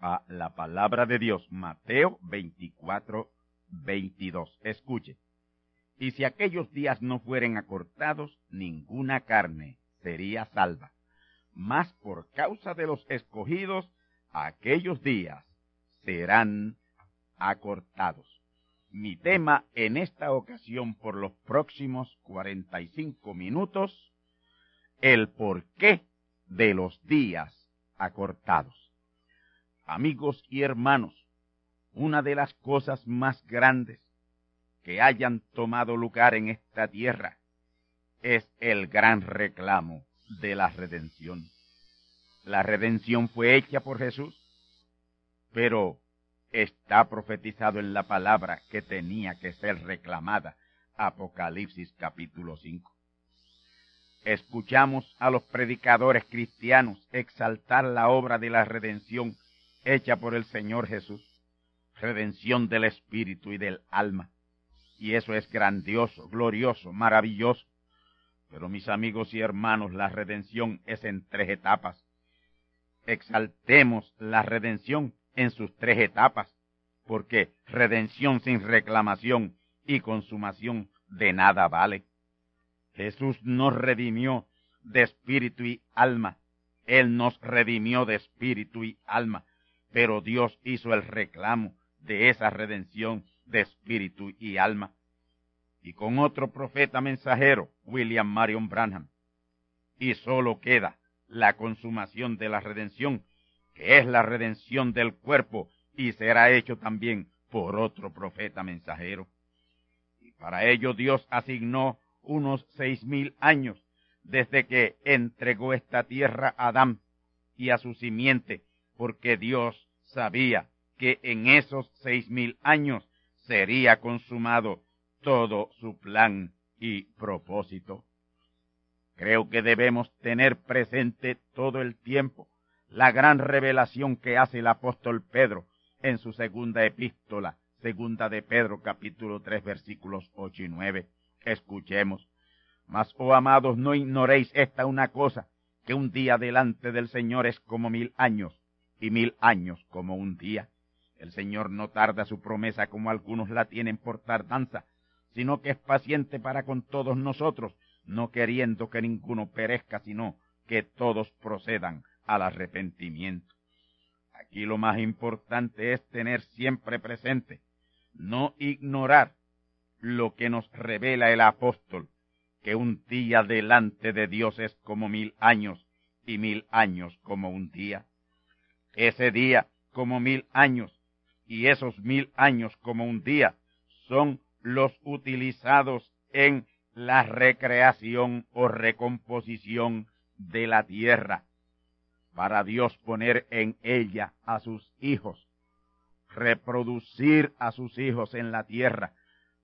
A la palabra de Dios, Mateo 24, 22. Escuche. Y si aquellos días no fueren acortados, ninguna carne sería salva. Mas por causa de los escogidos, aquellos días serán acortados. Mi tema en esta ocasión por los próximos 45 minutos, el porqué de los días acortados. Amigos y hermanos, una de las cosas más grandes que hayan tomado lugar en esta tierra es el gran reclamo de la redención. La redención fue hecha por Jesús, pero está profetizado en la palabra que tenía que ser reclamada. Apocalipsis capítulo 5. Escuchamos a los predicadores cristianos exaltar la obra de la redención hecha por el Señor Jesús, redención del espíritu y del alma. Y eso es grandioso, glorioso, maravilloso. Pero mis amigos y hermanos, la redención es en tres etapas. Exaltemos la redención en sus tres etapas, porque redención sin reclamación y consumación de nada vale. Jesús nos redimió de espíritu y alma. Él nos redimió de espíritu y alma pero Dios hizo el reclamo de esa redención de espíritu y alma. Y con otro profeta mensajero, William Marion Branham. Y solo queda la consumación de la redención, que es la redención del cuerpo, y será hecho también por otro profeta mensajero. Y para ello Dios asignó unos seis mil años desde que entregó esta tierra a Adán y a su simiente porque Dios sabía que en esos seis mil años sería consumado todo su plan y propósito. Creo que debemos tener presente todo el tiempo la gran revelación que hace el apóstol Pedro en su segunda epístola, segunda de Pedro capítulo tres versículos ocho y nueve. Escuchemos. Mas, oh amados, no ignoréis esta una cosa, que un día delante del Señor es como mil años, y mil años como un día. El Señor no tarda su promesa como algunos la tienen por tardanza, sino que es paciente para con todos nosotros, no queriendo que ninguno perezca, sino que todos procedan al arrepentimiento. Aquí lo más importante es tener siempre presente, no ignorar lo que nos revela el apóstol, que un día delante de Dios es como mil años y mil años como un día ese día como mil años y esos mil años como un día son los utilizados en la recreación o recomposición de la tierra, para Dios poner en ella a sus hijos, reproducir a sus hijos en la tierra,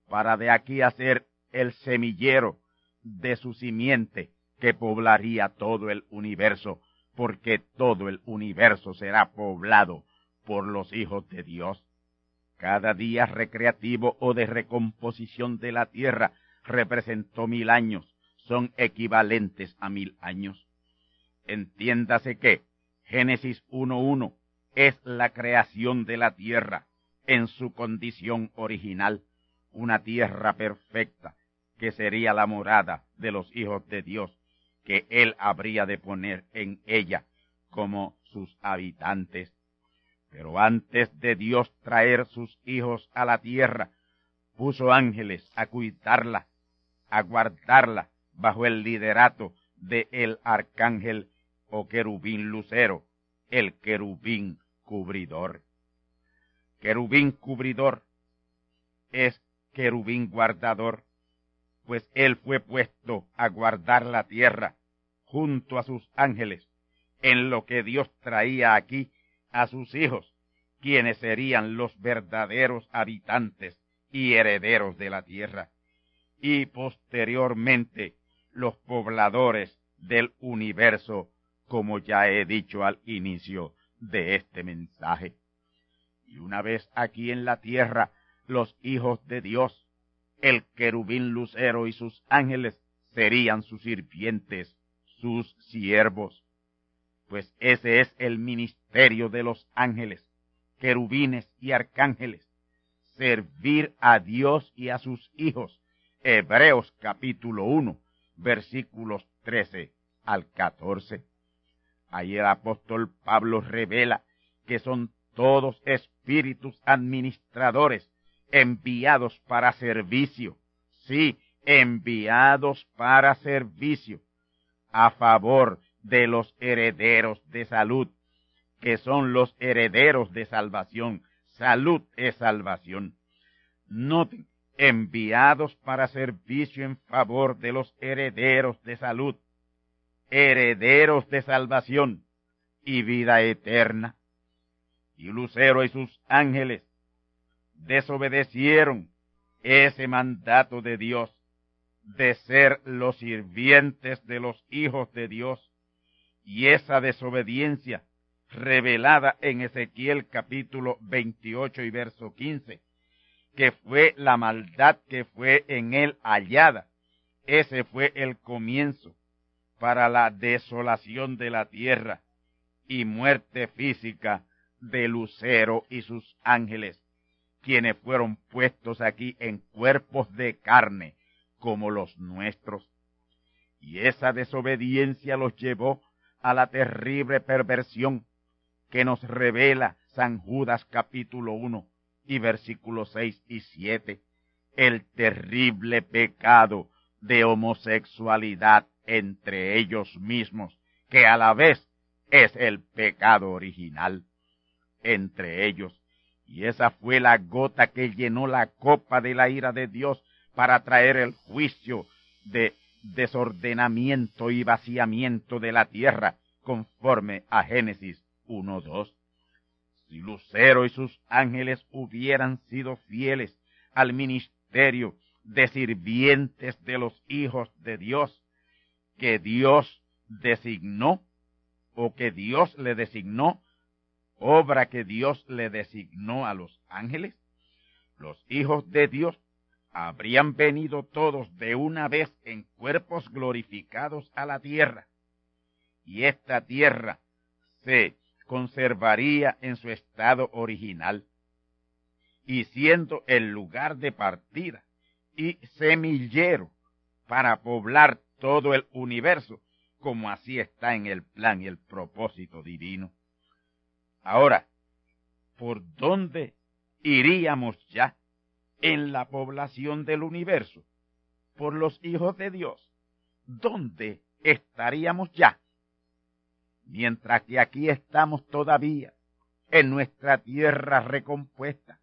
para de aquí hacer el semillero de su simiente que poblaría todo el universo, porque todo el universo será poblado por los hijos de Dios. Cada día recreativo o de recomposición de la tierra representó mil años, son equivalentes a mil años. Entiéndase que Génesis 1.1 es la creación de la tierra en su condición original, una tierra perfecta que sería la morada de los hijos de Dios, que él habría de poner en ella como sus habitantes. Pero antes de Dios traer sus hijos a la tierra, puso ángeles a cuidarla, a guardarla bajo el liderato de el arcángel o querubín lucero, el querubín cubridor. Querubín cubridor es querubín guardador, pues él fue puesto a guardar la tierra junto a sus ángeles, en lo que Dios traía aquí a sus hijos, quienes serían los verdaderos habitantes y herederos de la tierra, y posteriormente los pobladores del universo, como ya he dicho al inicio de este mensaje. Y una vez aquí en la tierra, los hijos de Dios, el querubín lucero y sus ángeles serían sus sirvientes, sus siervos pues ese es el ministerio de los ángeles, querubines y arcángeles, servir a Dios y a sus hijos. Hebreos capítulo 1, versículos 13 al 14. Ahí el apóstol Pablo revela que son todos espíritus administradores enviados para servicio. Sí, enviados para servicio a favor de los herederos de salud, que son los herederos de salvación. Salud es salvación. Noten, enviados para servicio en favor de los herederos de salud, herederos de salvación y vida eterna. Y Lucero y sus ángeles desobedecieron ese mandato de Dios de ser los sirvientes de los hijos de Dios y esa desobediencia revelada en Ezequiel capítulo 28 y verso 15, que fue la maldad que fue en él hallada. Ese fue el comienzo para la desolación de la tierra y muerte física de Lucero y sus ángeles, quienes fueron puestos aquí en cuerpos de carne como los nuestros. Y esa desobediencia los llevó a la terrible perversión que nos revela San Judas capítulo 1 y versículos 6 y 7, el terrible pecado de homosexualidad entre ellos mismos, que a la vez es el pecado original entre ellos. Y esa fue la gota que llenó la copa de la ira de Dios para traer el juicio de desordenamiento y vaciamiento de la tierra, conforme a Génesis 1.2. Si Lucero y sus ángeles hubieran sido fieles al ministerio de sirvientes de los hijos de Dios, que Dios designó, o que Dios le designó, obra que Dios le designó a los ángeles, los hijos de Dios habrían venido todos de una vez en cuerpos glorificados a la tierra, y esta tierra se conservaría en su estado original, y siendo el lugar de partida y semillero para poblar todo el universo, como así está en el plan y el propósito divino. Ahora, ¿por dónde iríamos ya? en la población del universo por los hijos de Dios, ¿dónde estaríamos ya? Mientras que aquí estamos todavía en nuestra tierra recompuesta,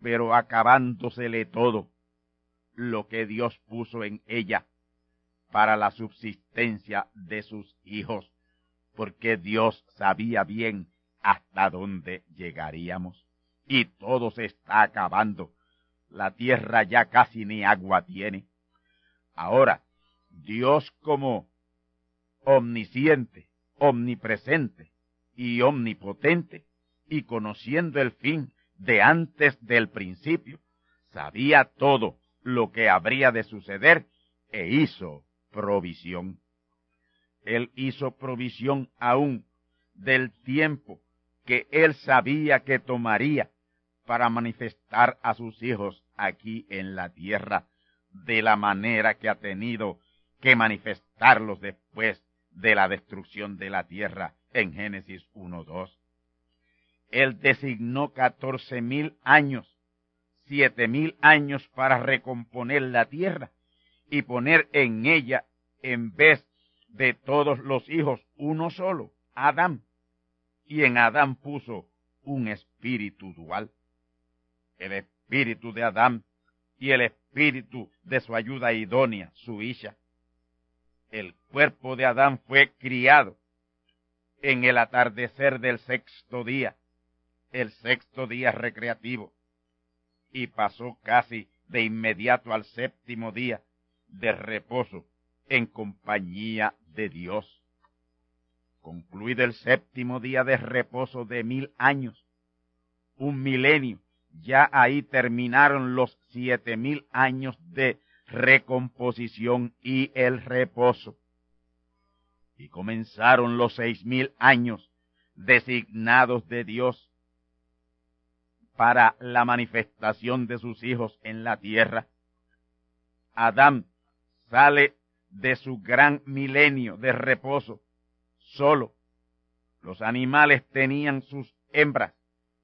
pero acabándosele todo. lo que Dios puso en ella para la subsistencia de sus hijos, porque Dios sabía bien hasta dónde llegaríamos. Y todo se está acabando. La tierra ya casi ni agua tiene. Ahora, Dios como omnisciente, omnipresente y omnipotente, y conociendo el fin de antes del principio, sabía todo lo que habría de suceder e hizo provisión. Él hizo provisión aún del tiempo que él sabía que tomaría para manifestar a sus hijos aquí en la tierra de la manera que ha tenido que manifestarlos después de la destrucción de la tierra en Génesis 1.2. Él designó catorce mil años, siete mil años para recomponer la tierra y poner en ella, en vez de todos los hijos, uno solo, Adán. Y en Adán puso un espíritu dual. El espíritu de Adán y el espíritu de su ayuda idónea, su hija. El cuerpo de Adán fue criado en el atardecer del sexto día, el sexto día recreativo, y pasó casi de inmediato al séptimo día de reposo en compañía de Dios. Concluido el séptimo día de reposo de mil años, un milenio, ya ahí terminaron los siete mil años de recomposición y el reposo. Y comenzaron los seis mil años designados de Dios para la manifestación de sus hijos en la tierra. Adán sale de su gran milenio de reposo solo. Los animales tenían sus hembras,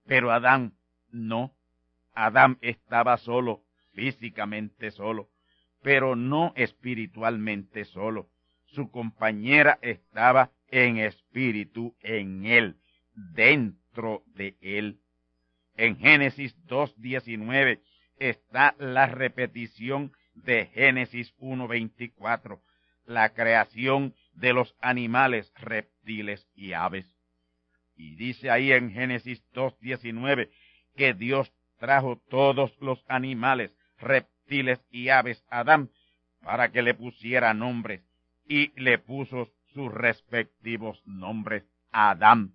pero Adán no. Adán estaba solo, físicamente solo, pero no espiritualmente solo. Su compañera estaba en espíritu en él, dentro de él. En Génesis 2.19 está la repetición de Génesis 1.24, la creación de los animales, reptiles y aves. Y dice ahí en Génesis 2.19 que Dios trajo todos los animales, reptiles y aves a Adán para que le pusiera nombres y le puso sus respectivos nombres a Adán.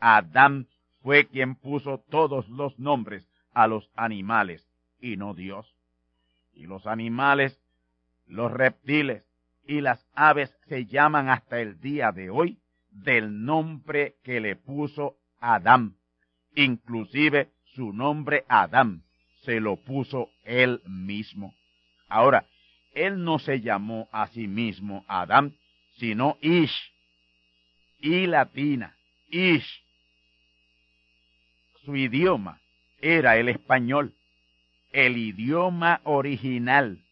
Adán fue quien puso todos los nombres a los animales y no Dios. Y los animales, los reptiles y las aves se llaman hasta el día de hoy del nombre que le puso Adán. Inclusive su nombre Adán se lo puso él mismo. Ahora, él no se llamó a sí mismo Adán, sino Ish. Y latina, Ish su idioma era el español, el idioma original,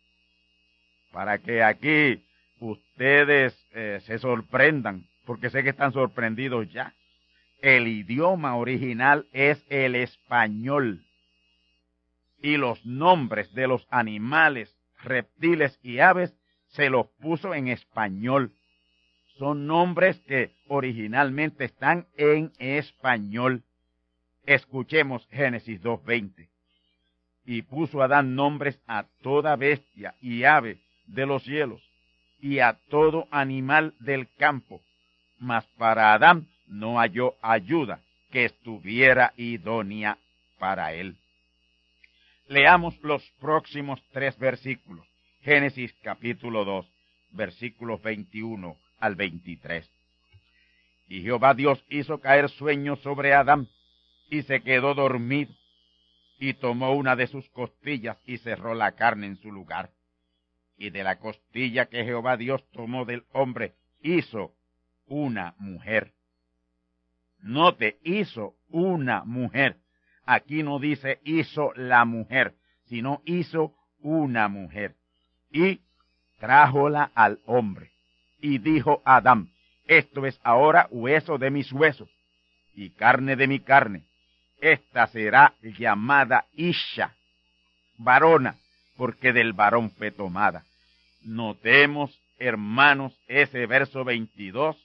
para que aquí ustedes eh, se sorprendan, porque sé que están sorprendidos ya. El idioma original es el español. Y los nombres de los animales, reptiles y aves se los puso en español. Son nombres que originalmente están en español. Escuchemos Génesis 2.20. Y puso Adán nombres a toda bestia y ave de los cielos y a todo animal del campo, mas para Adán no halló ayuda que estuviera idónea para él. Leamos los próximos tres versículos. Génesis capítulo 2, versículos 21 al 23. Y Jehová Dios hizo caer sueño sobre Adán y se quedó dormido, y tomó una de sus costillas y cerró la carne en su lugar. Y de la costilla que Jehová Dios tomó del hombre, hizo una mujer. Note, hizo una mujer. Aquí no dice hizo la mujer, sino hizo una mujer. Y trájola al hombre. Y dijo Adán, esto es ahora hueso de mis huesos y carne de mi carne esta será llamada Isha, varona, porque del varón fue tomada. Notemos, hermanos, ese verso 22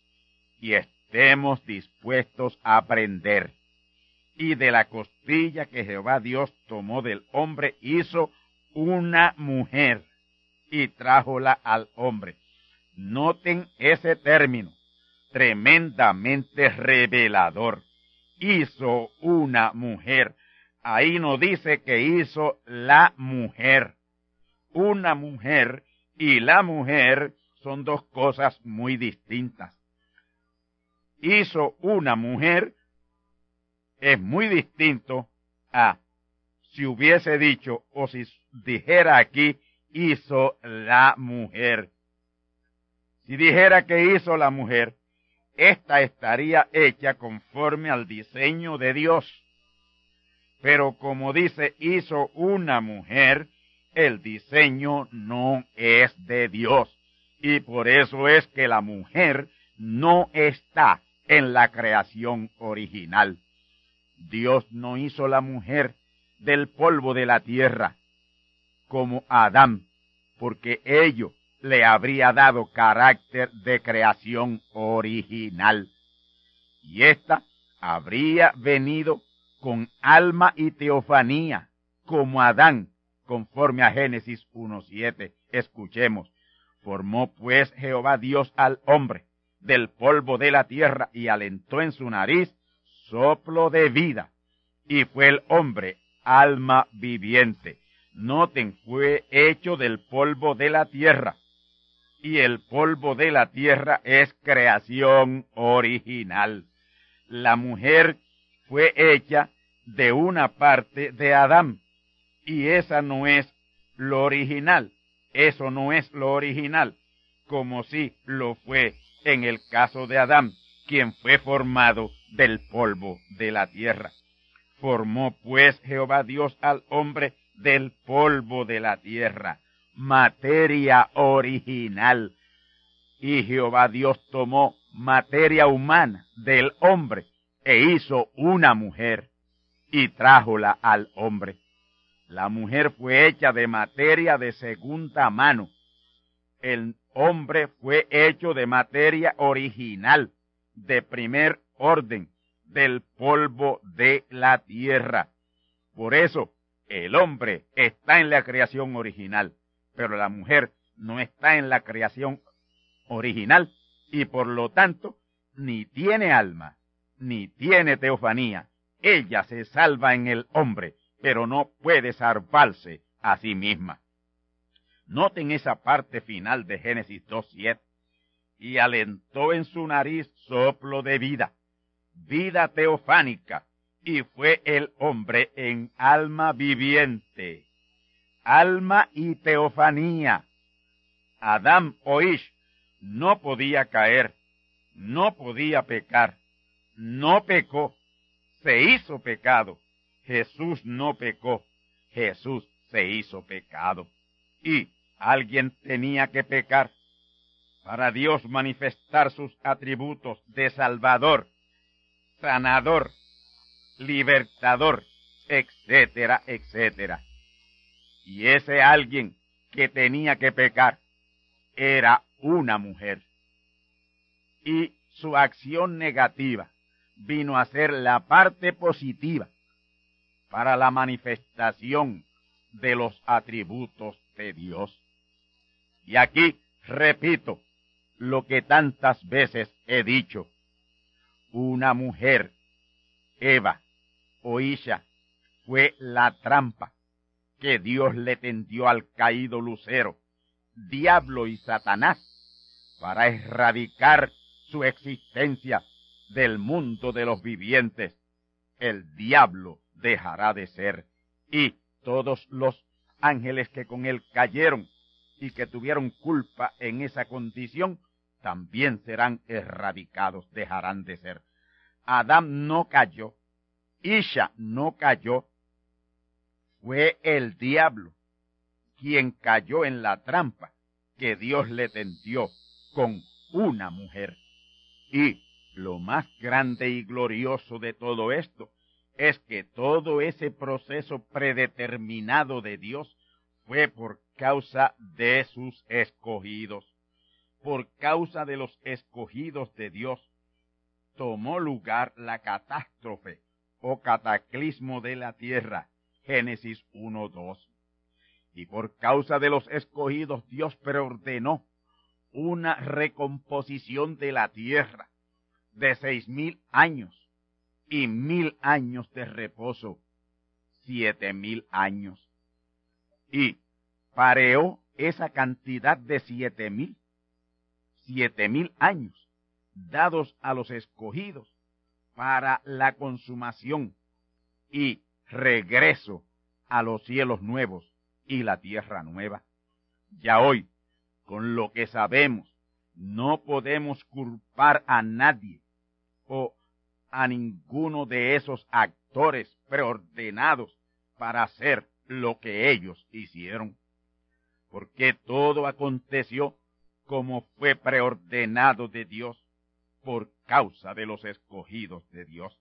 y estemos dispuestos a aprender. Y de la costilla que Jehová Dios tomó del hombre hizo una mujer y trájola al hombre. Noten ese término, tremendamente revelador. Hizo una mujer. Ahí no dice que hizo la mujer. Una mujer y la mujer son dos cosas muy distintas. Hizo una mujer es muy distinto a si hubiese dicho o si dijera aquí hizo la mujer. Si dijera que hizo la mujer, esta estaría hecha conforme al diseño de Dios. Pero como dice hizo una mujer, el diseño no es de Dios. Y por eso es que la mujer no está en la creación original. Dios no hizo la mujer del polvo de la tierra como Adán, porque ello le habría dado carácter de creación original. Y ésta habría venido con alma y teofanía, como Adán, conforme a Génesis 1.7. Escuchemos. Formó pues Jehová Dios al hombre del polvo de la tierra y alentó en su nariz soplo de vida. Y fue el hombre alma viviente. Noten, fue hecho del polvo de la tierra. Y el polvo de la tierra es creación original. La mujer fue hecha de una parte de Adán. Y esa no es lo original. Eso no es lo original, como si lo fue en el caso de Adán, quien fue formado del polvo de la tierra. Formó pues Jehová Dios al hombre del polvo de la tierra, materia original. Y Jehová Dios tomó materia humana del hombre e hizo una mujer y trájola al hombre. La mujer fue hecha de materia de segunda mano. El hombre fue hecho de materia original, de primer orden, del polvo de la tierra. Por eso, el hombre está en la creación original, pero la mujer no está en la creación original y por lo tanto ni tiene alma, ni tiene teofanía. Ella se salva en el hombre, pero no puede salvarse a sí misma. Noten esa parte final de Génesis 2.7. Y alentó en su nariz soplo de vida vida teofánica, y fue el hombre en alma viviente, alma y teofanía. Adán o Ish no podía caer, no podía pecar, no pecó, se hizo pecado. Jesús no pecó, Jesús se hizo pecado. Y alguien tenía que pecar para Dios manifestar sus atributos de Salvador sanador, libertador, etcétera, etcétera. Y ese alguien que tenía que pecar era una mujer. Y su acción negativa vino a ser la parte positiva para la manifestación de los atributos de Dios. Y aquí repito lo que tantas veces he dicho una mujer, Eva o Isha, fue la trampa que Dios le tendió al caído lucero, diablo y Satanás, para erradicar su existencia del mundo de los vivientes. El diablo dejará de ser y todos los ángeles que con él cayeron y que tuvieron culpa en esa condición también serán erradicados, dejarán de ser. Adán no cayó, Isha no cayó, fue el diablo quien cayó en la trampa que Dios le tendió con una mujer. Y lo más grande y glorioso de todo esto es que todo ese proceso predeterminado de Dios fue por causa de sus escogidos. Por causa de los escogidos de Dios, tomó lugar la catástrofe o cataclismo de la tierra. Génesis 1.2. Y por causa de los escogidos, Dios preordenó una recomposición de la tierra de seis mil años y mil años de reposo, siete mil años. Y pareó esa cantidad de siete mil, siete mil años dados a los escogidos para la consumación y regreso a los cielos nuevos y la tierra nueva. Ya hoy, con lo que sabemos, no podemos culpar a nadie o a ninguno de esos actores preordenados para hacer lo que ellos hicieron, porque todo aconteció como fue preordenado de Dios por causa de los escogidos de Dios.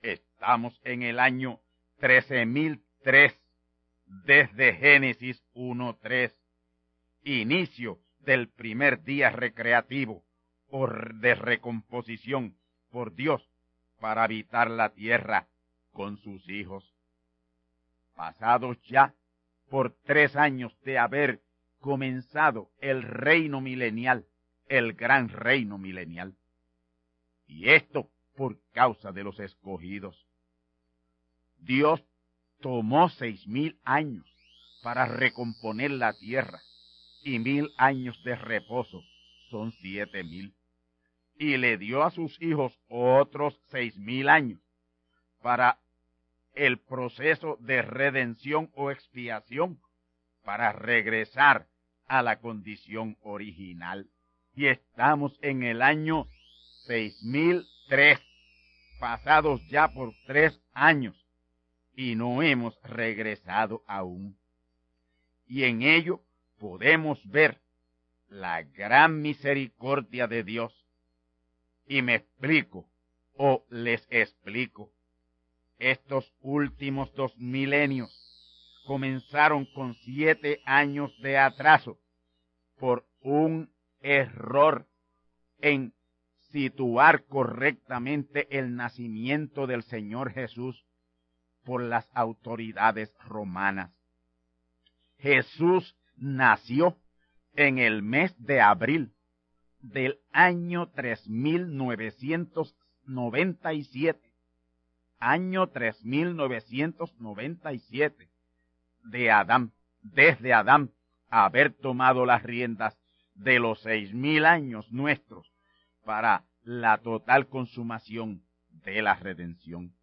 Estamos en el año 13003 desde Génesis 1.3, inicio del primer día recreativo o de recomposición por Dios para habitar la tierra con sus hijos. Pasados ya por tres años de haber comenzado el reino milenial, el gran reino milenial. Y esto por causa de los escogidos. Dios tomó seis mil años para recomponer la tierra y mil años de reposo son siete mil. Y le dio a sus hijos otros seis mil años para el proceso de redención o expiación para regresar a la condición original. Y estamos en el año seis mil tres, pasados ya por tres años, y no hemos regresado aún. Y en ello podemos ver la gran misericordia de Dios. Y me explico, o les explico, estos últimos dos milenios comenzaron con siete años de atraso por un error en situar correctamente el nacimiento del Señor Jesús por las autoridades romanas. Jesús nació en el mes de abril del año 3997. Año 3997 de Adán, desde Adán haber tomado las riendas de los seis mil años nuestros para la total consumación de la redención.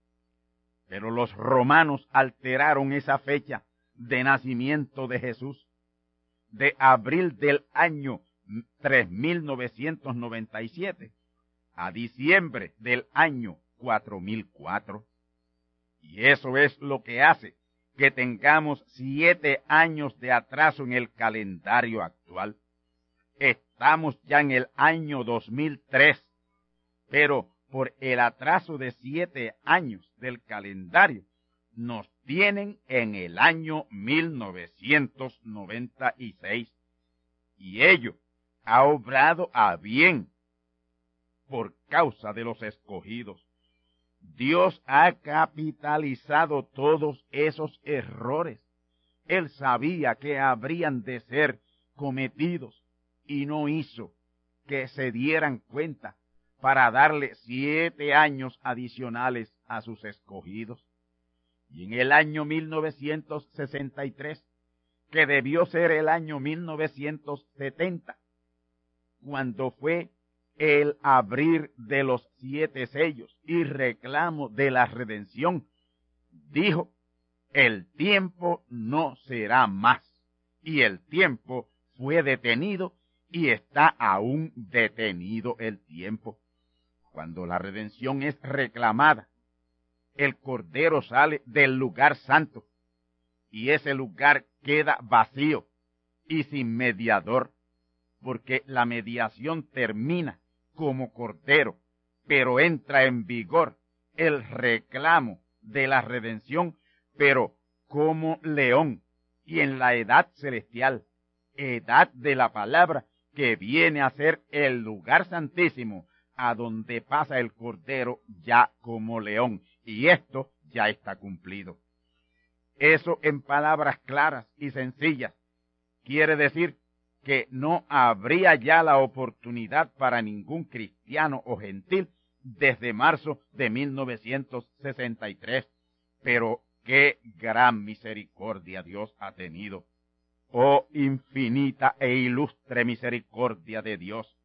Pero los romanos alteraron esa fecha de nacimiento de Jesús de abril del año 3997 a diciembre del año 4004. Y eso es lo que hace que tengamos siete años de atraso en el calendario actual. Estamos ya en el año 2003, pero por el atraso de siete años del calendario, nos tienen en el año 1996. Y ello ha obrado a bien por causa de los escogidos. Dios ha capitalizado todos esos errores. Él sabía que habrían de ser cometidos y no hizo que se dieran cuenta para darle siete años adicionales a sus escogidos y en el año 1963, que debió ser el año 1970, cuando fue el abrir de los siete sellos y reclamo de la redención, dijo, el tiempo no será más. Y el tiempo fue detenido y está aún detenido el tiempo. Cuando la redención es reclamada el Cordero sale del lugar santo y ese lugar queda vacío y sin mediador, porque la mediación termina como Cordero, pero entra en vigor el reclamo de la redención, pero como león, y en la edad celestial, edad de la palabra, que viene a ser el lugar santísimo, a donde pasa el Cordero ya como león, y esto ya está cumplido. Eso en palabras claras y sencillas quiere decir que no habría ya la oportunidad para ningún cristiano o gentil desde marzo de 1963. Pero qué gran misericordia Dios ha tenido. Oh infinita e ilustre misericordia de Dios.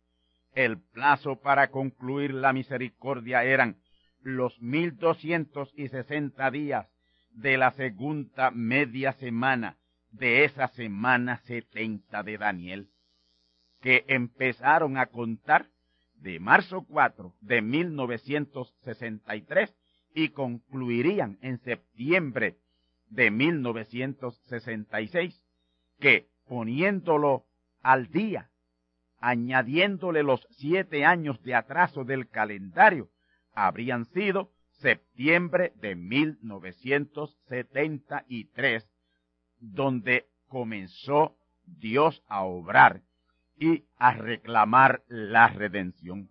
El plazo para concluir la misericordia eran los mil doscientos y sesenta días de la segunda media semana de esa semana setenta de Daniel, que empezaron a contar de marzo 4 de 1963 y concluirían en septiembre de 1966, que poniéndolo al día, añadiéndole los siete años de atraso del calendario, habrían sido septiembre de 1973, donde comenzó Dios a obrar y a reclamar la redención.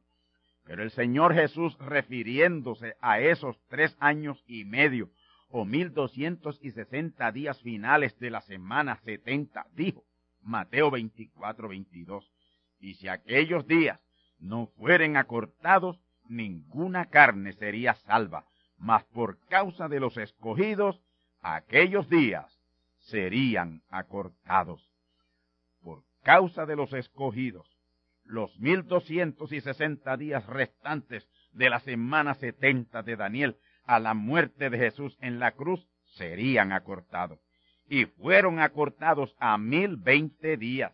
Pero el Señor Jesús, refiriéndose a esos tres años y medio o mil doscientos y sesenta días finales de la semana setenta, dijo, Mateo 24, 22, y si aquellos días no fueren acortados, ninguna carne sería salva, mas por causa de los escogidos, aquellos días serían acortados. Por causa de los escogidos, los mil doscientos y sesenta días restantes de la semana setenta de Daniel a la muerte de Jesús en la cruz serían acortados. Y fueron acortados a mil veinte días,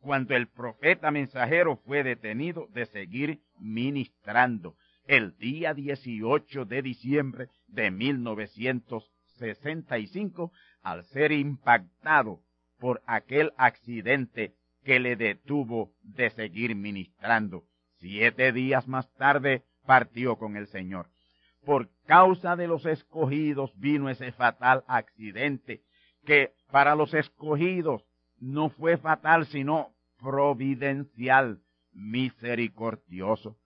cuando el profeta mensajero fue detenido de seguir ministrando el día 18 de diciembre de 1965 al ser impactado por aquel accidente que le detuvo de seguir ministrando. Siete días más tarde partió con el Señor. Por causa de los escogidos vino ese fatal accidente que para los escogidos no fue fatal sino providencial, misericordioso.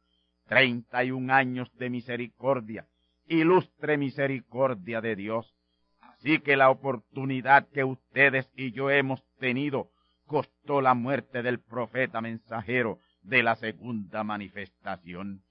Treinta y un años de misericordia, ilustre misericordia de Dios. Así que la oportunidad que ustedes y yo hemos tenido costó la muerte del profeta mensajero de la segunda manifestación.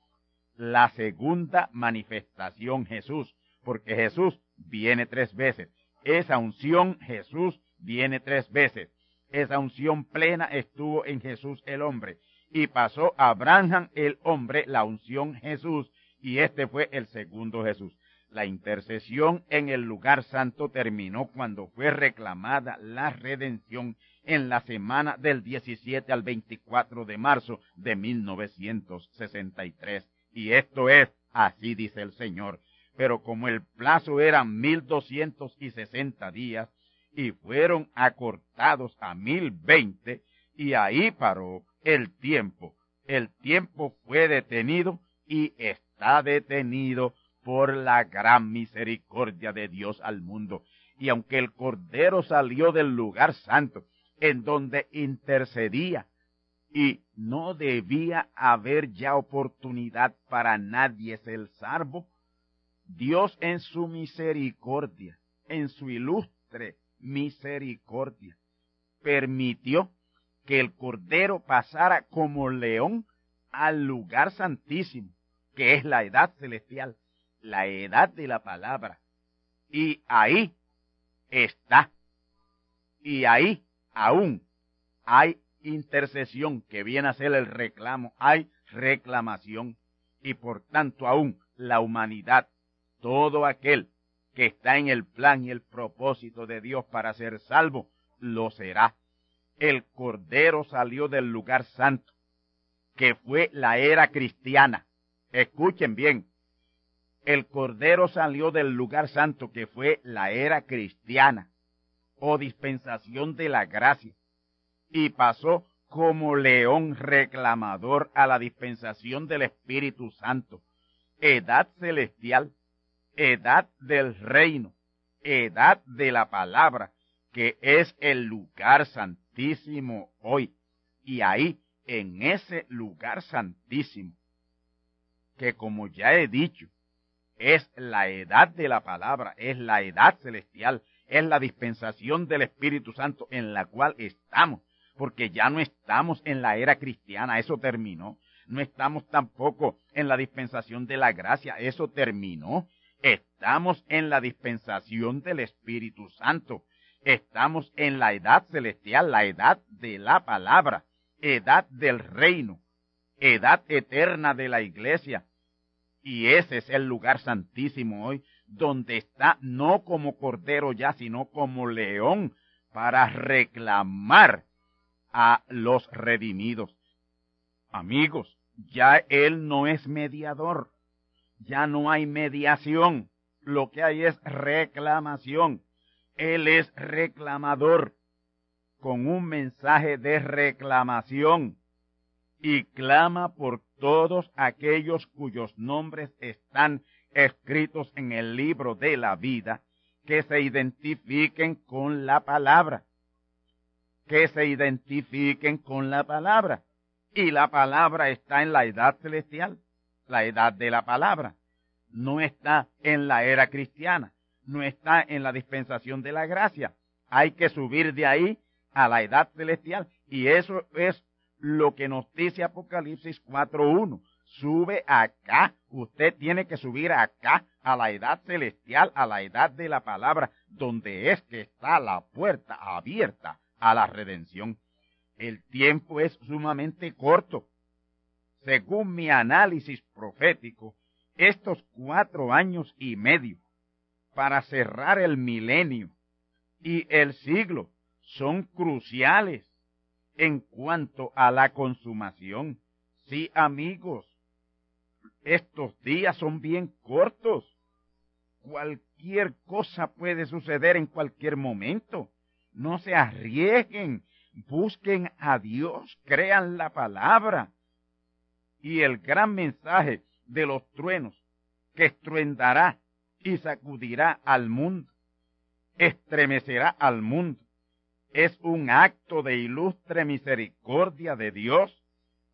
La segunda manifestación Jesús, porque Jesús viene tres veces. Esa unción Jesús viene tres veces. Esa unción plena estuvo en Jesús el hombre y pasó a Abraham el hombre la unción Jesús y este fue el segundo Jesús. La intercesión en el lugar santo terminó cuando fue reclamada la redención en la semana del 17 al 24 de marzo de 1963. Y esto es, así dice el Señor. Pero como el plazo era 1260 días y fueron acortados a 1020, y ahí paró el tiempo. El tiempo fue detenido y está detenido por la gran misericordia de Dios al mundo. Y aunque el Cordero salió del lugar santo en donde intercedía y no debía haber ya oportunidad para nadie ser salvo, Dios en su misericordia, en su ilustre misericordia, permitió que el Cordero pasara como león al lugar santísimo, que es la edad celestial, la edad de la palabra. Y ahí está. Y ahí aún hay intercesión que viene a ser el reclamo, hay reclamación y por tanto aún la humanidad, todo aquel que está en el plan y el propósito de Dios para ser salvo, lo será. El Cordero salió del lugar santo, que fue la era cristiana. Escuchen bien, el Cordero salió del lugar santo, que fue la era cristiana o dispensación de la gracia, y pasó como león reclamador a la dispensación del Espíritu Santo, edad celestial, edad del reino, edad de la palabra, que es el lugar santísimo hoy. Y ahí, en ese lugar santísimo, que como ya he dicho, es la edad de la palabra, es la edad celestial, es la dispensación del Espíritu Santo en la cual estamos, porque ya no estamos en la era cristiana, eso terminó. No estamos tampoco en la dispensación de la gracia, eso terminó. Estamos en la dispensación del Espíritu Santo. Estamos en la edad celestial, la edad de la palabra, edad del reino, edad eterna de la iglesia. Y ese es el lugar santísimo hoy, donde está no como cordero ya, sino como león, para reclamar a los redimidos. Amigos, ya Él no es mediador, ya no hay mediación, lo que hay es reclamación. Él es reclamador con un mensaje de reclamación y clama por todos aquellos cuyos nombres están escritos en el libro de la vida, que se identifiquen con la palabra, que se identifiquen con la palabra. Y la palabra está en la edad celestial, la edad de la palabra. No está en la era cristiana, no está en la dispensación de la gracia. Hay que subir de ahí a la edad celestial. Y eso es lo que nos dice Apocalipsis 4.1. Sube acá, usted tiene que subir acá a la edad celestial, a la edad de la palabra, donde es que está la puerta abierta a la redención. El tiempo es sumamente corto. Según mi análisis profético, estos cuatro años y medio para cerrar el milenio y el siglo son cruciales en cuanto a la consumación. Sí, amigos, estos días son bien cortos. Cualquier cosa puede suceder en cualquier momento. No se arriesguen busquen a Dios, crean la palabra. Y el gran mensaje de los truenos que estruendará y sacudirá al mundo, estremecerá al mundo, es un acto de ilustre misericordia de Dios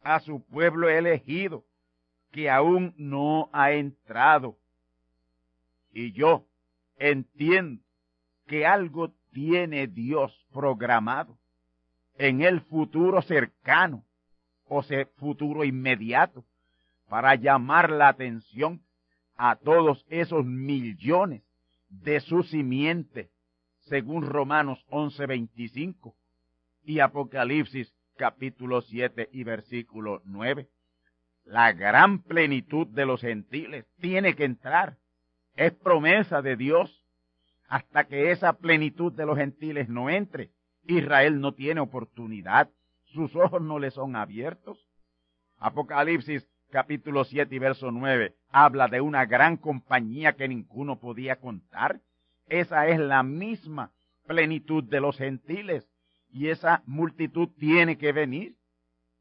a su pueblo elegido que aún no ha entrado. Y yo entiendo que algo tiene Dios programado en el futuro cercano o futuro inmediato para llamar la atención a todos esos millones de su simiente, según Romanos 11:25 y Apocalipsis capítulo 7 y versículo 9. La gran plenitud de los gentiles tiene que entrar. Es promesa de Dios hasta que esa plenitud de los gentiles no entre Israel no tiene oportunidad, sus ojos no le son abiertos. Apocalipsis capítulo 7 y verso 9 habla de una gran compañía que ninguno podía contar. Esa es la misma plenitud de los gentiles. Y esa multitud tiene que venir,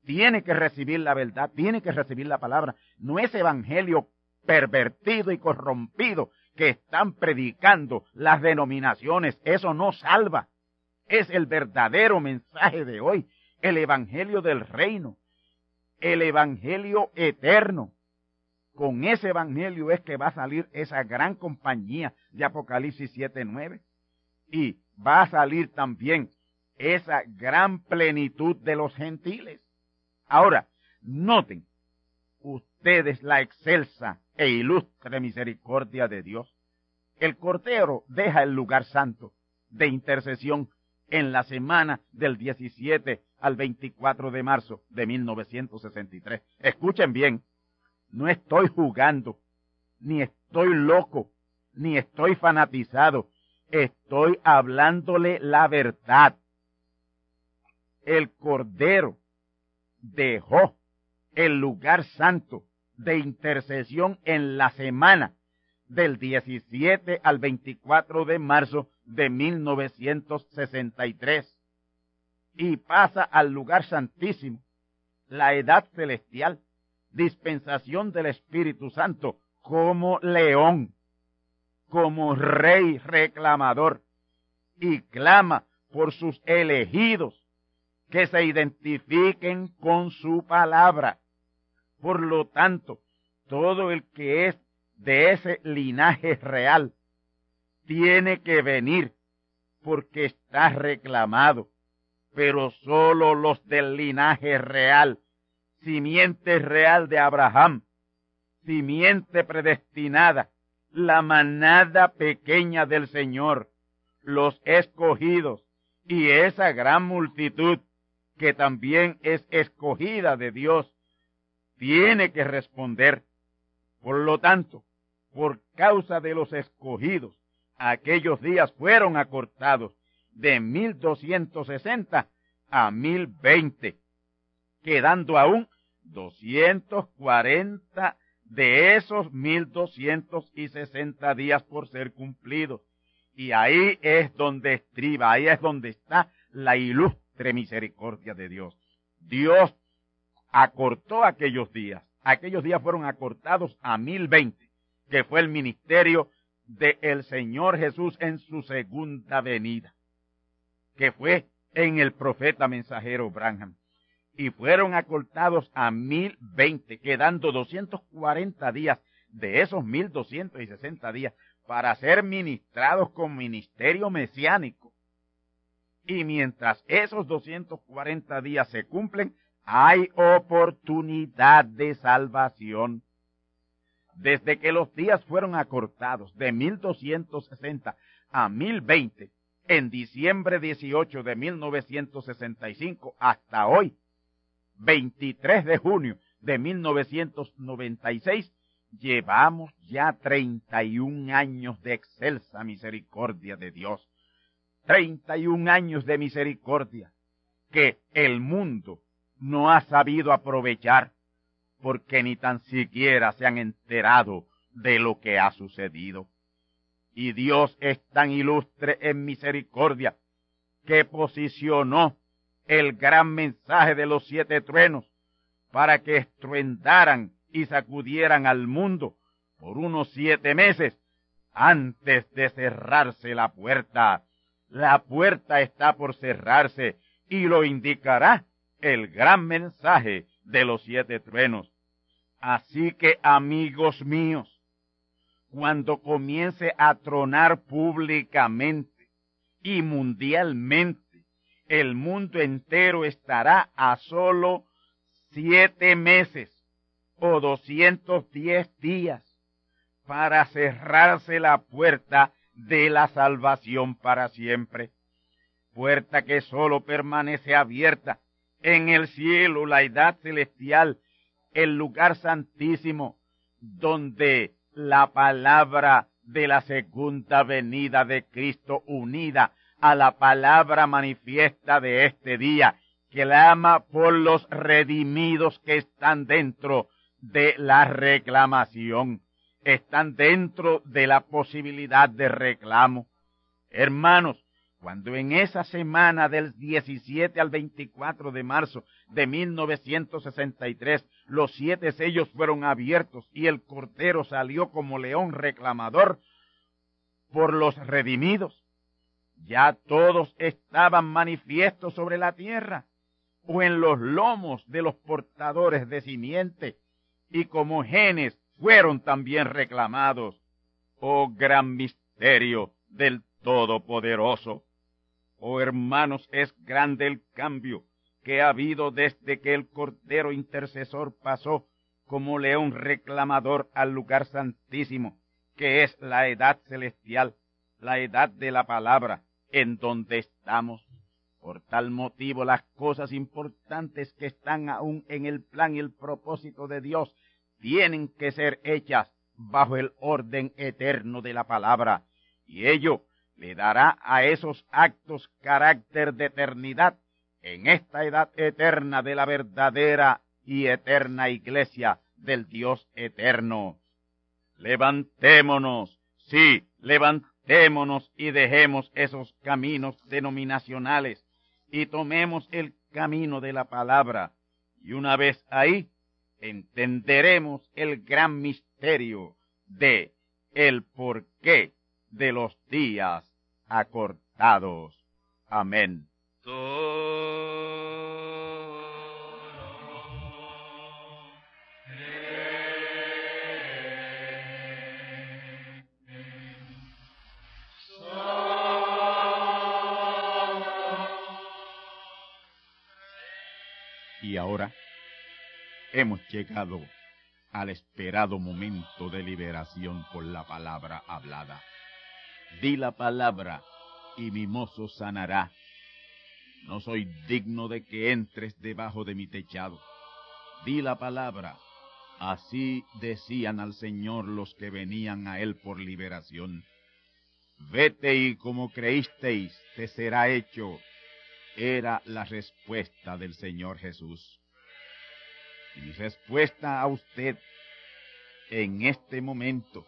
tiene que recibir la verdad, tiene que recibir la palabra. No es evangelio pervertido y corrompido que están predicando las denominaciones, eso no salva. Es el verdadero mensaje de hoy, el Evangelio del Reino, el Evangelio eterno. Con ese Evangelio es que va a salir esa gran compañía de Apocalipsis 7.9 y va a salir también esa gran plenitud de los gentiles. Ahora, noten ustedes la excelsa e ilustre misericordia de Dios. El cortero deja el lugar santo de intercesión en la semana del 17 al 24 de marzo de 1963. Escuchen bien, no estoy jugando, ni estoy loco, ni estoy fanatizado, estoy hablándole la verdad. El Cordero dejó el lugar santo de intercesión en la semana del 17 al 24 de marzo de 1963 y pasa al lugar santísimo, la edad celestial, dispensación del Espíritu Santo, como león, como rey reclamador, y clama por sus elegidos que se identifiquen con su palabra. Por lo tanto, todo el que es de ese linaje real tiene que venir porque está reclamado, pero solo los del linaje real, simiente real de Abraham, simiente predestinada, la manada pequeña del Señor, los escogidos y esa gran multitud que también es escogida de Dios, tiene que responder. Por lo tanto, por causa de los escogidos, aquellos días fueron acortados de 1260 a 1020, quedando aún 240 de esos 1260 días por ser cumplidos. Y ahí es donde estriba, ahí es donde está la ilustre misericordia de Dios. Dios acortó aquellos días. Aquellos días fueron acortados a 1020, que fue el ministerio del Señor Jesús en su segunda venida, que fue en el profeta mensajero Branham. Y fueron acortados a mil veinte, quedando doscientos cuarenta días de esos mil doscientos y sesenta días para ser ministrados con ministerio mesiánico. Y mientras esos doscientos cuarenta días se cumplen, hay oportunidad de salvación desde que los días fueron acortados de 1260 a 1020 en diciembre 18 de 1965 hasta hoy, 23 de junio de 1996, llevamos ya 31 años de excelsa misericordia de Dios. 31 años de misericordia que el mundo no ha sabido aprovechar porque ni tan siquiera se han enterado de lo que ha sucedido. Y Dios es tan ilustre en misericordia que posicionó el gran mensaje de los siete truenos para que estruendaran y sacudieran al mundo por unos siete meses antes de cerrarse la puerta. La puerta está por cerrarse y lo indicará el gran mensaje de los siete truenos. Así que, amigos míos, cuando comience a tronar públicamente y mundialmente, el mundo entero estará a solo siete meses o doscientos diez días para cerrarse la puerta de la salvación para siempre. Puerta que solo permanece abierta en el cielo, la edad celestial, el lugar santísimo, donde la palabra de la segunda venida de Cristo unida a la palabra manifiesta de este día, clama por los redimidos que están dentro de la reclamación, están dentro de la posibilidad de reclamo. Hermanos, cuando en esa semana del 17 al 24 de marzo de 1963 los siete sellos fueron abiertos y el cortero salió como león reclamador por los redimidos, ya todos estaban manifiestos sobre la tierra o en los lomos de los portadores de simiente y como genes fueron también reclamados. Oh gran misterio del Todopoderoso. Oh hermanos, es grande el cambio que ha habido desde que el Cordero Intercesor pasó como león reclamador al lugar santísimo, que es la edad celestial, la edad de la palabra, en donde estamos. Por tal motivo las cosas importantes que están aún en el plan y el propósito de Dios tienen que ser hechas bajo el orden eterno de la palabra, y ello le dará a esos actos carácter de eternidad en esta edad eterna de la verdadera y eterna iglesia del Dios eterno. Levantémonos, sí, levantémonos y dejemos esos caminos denominacionales y tomemos el camino de la palabra. Y una vez ahí, entenderemos el gran misterio de el porqué de los días acortados. Amén. Hemos llegado al esperado momento de liberación por la palabra hablada. Di la palabra y mi mozo sanará. No soy digno de que entres debajo de mi techado. Di la palabra. Así decían al Señor los que venían a Él por liberación. Vete y como creísteis, te será hecho. Era la respuesta del Señor Jesús. Mi respuesta a usted en este momento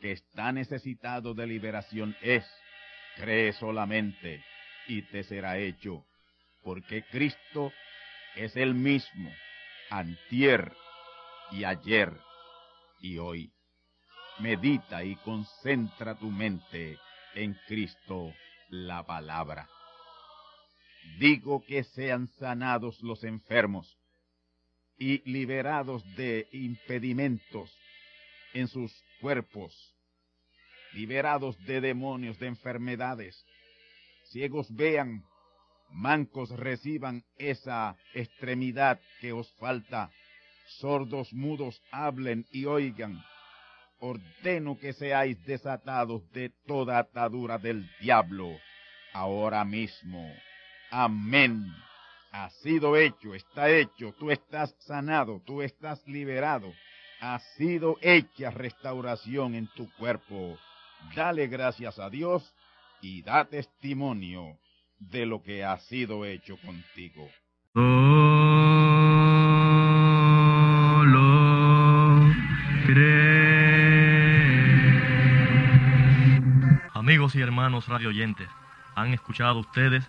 que está necesitado de liberación es, cree solamente y te será hecho, porque Cristo es el mismo, antier y ayer y hoy. Medita y concentra tu mente en Cristo la palabra. Digo que sean sanados los enfermos y liberados de impedimentos en sus cuerpos, liberados de demonios, de enfermedades. Ciegos vean, mancos reciban esa extremidad que os falta, sordos mudos hablen y oigan. Ordeno que seáis desatados de toda atadura del diablo ahora mismo. Amén. Ha sido hecho, está hecho, tú estás sanado, tú estás liberado. Ha sido hecha restauración en tu cuerpo. Dale gracias a Dios y da testimonio de lo que ha sido hecho contigo. Amigos y hermanos radioyentes, han escuchado ustedes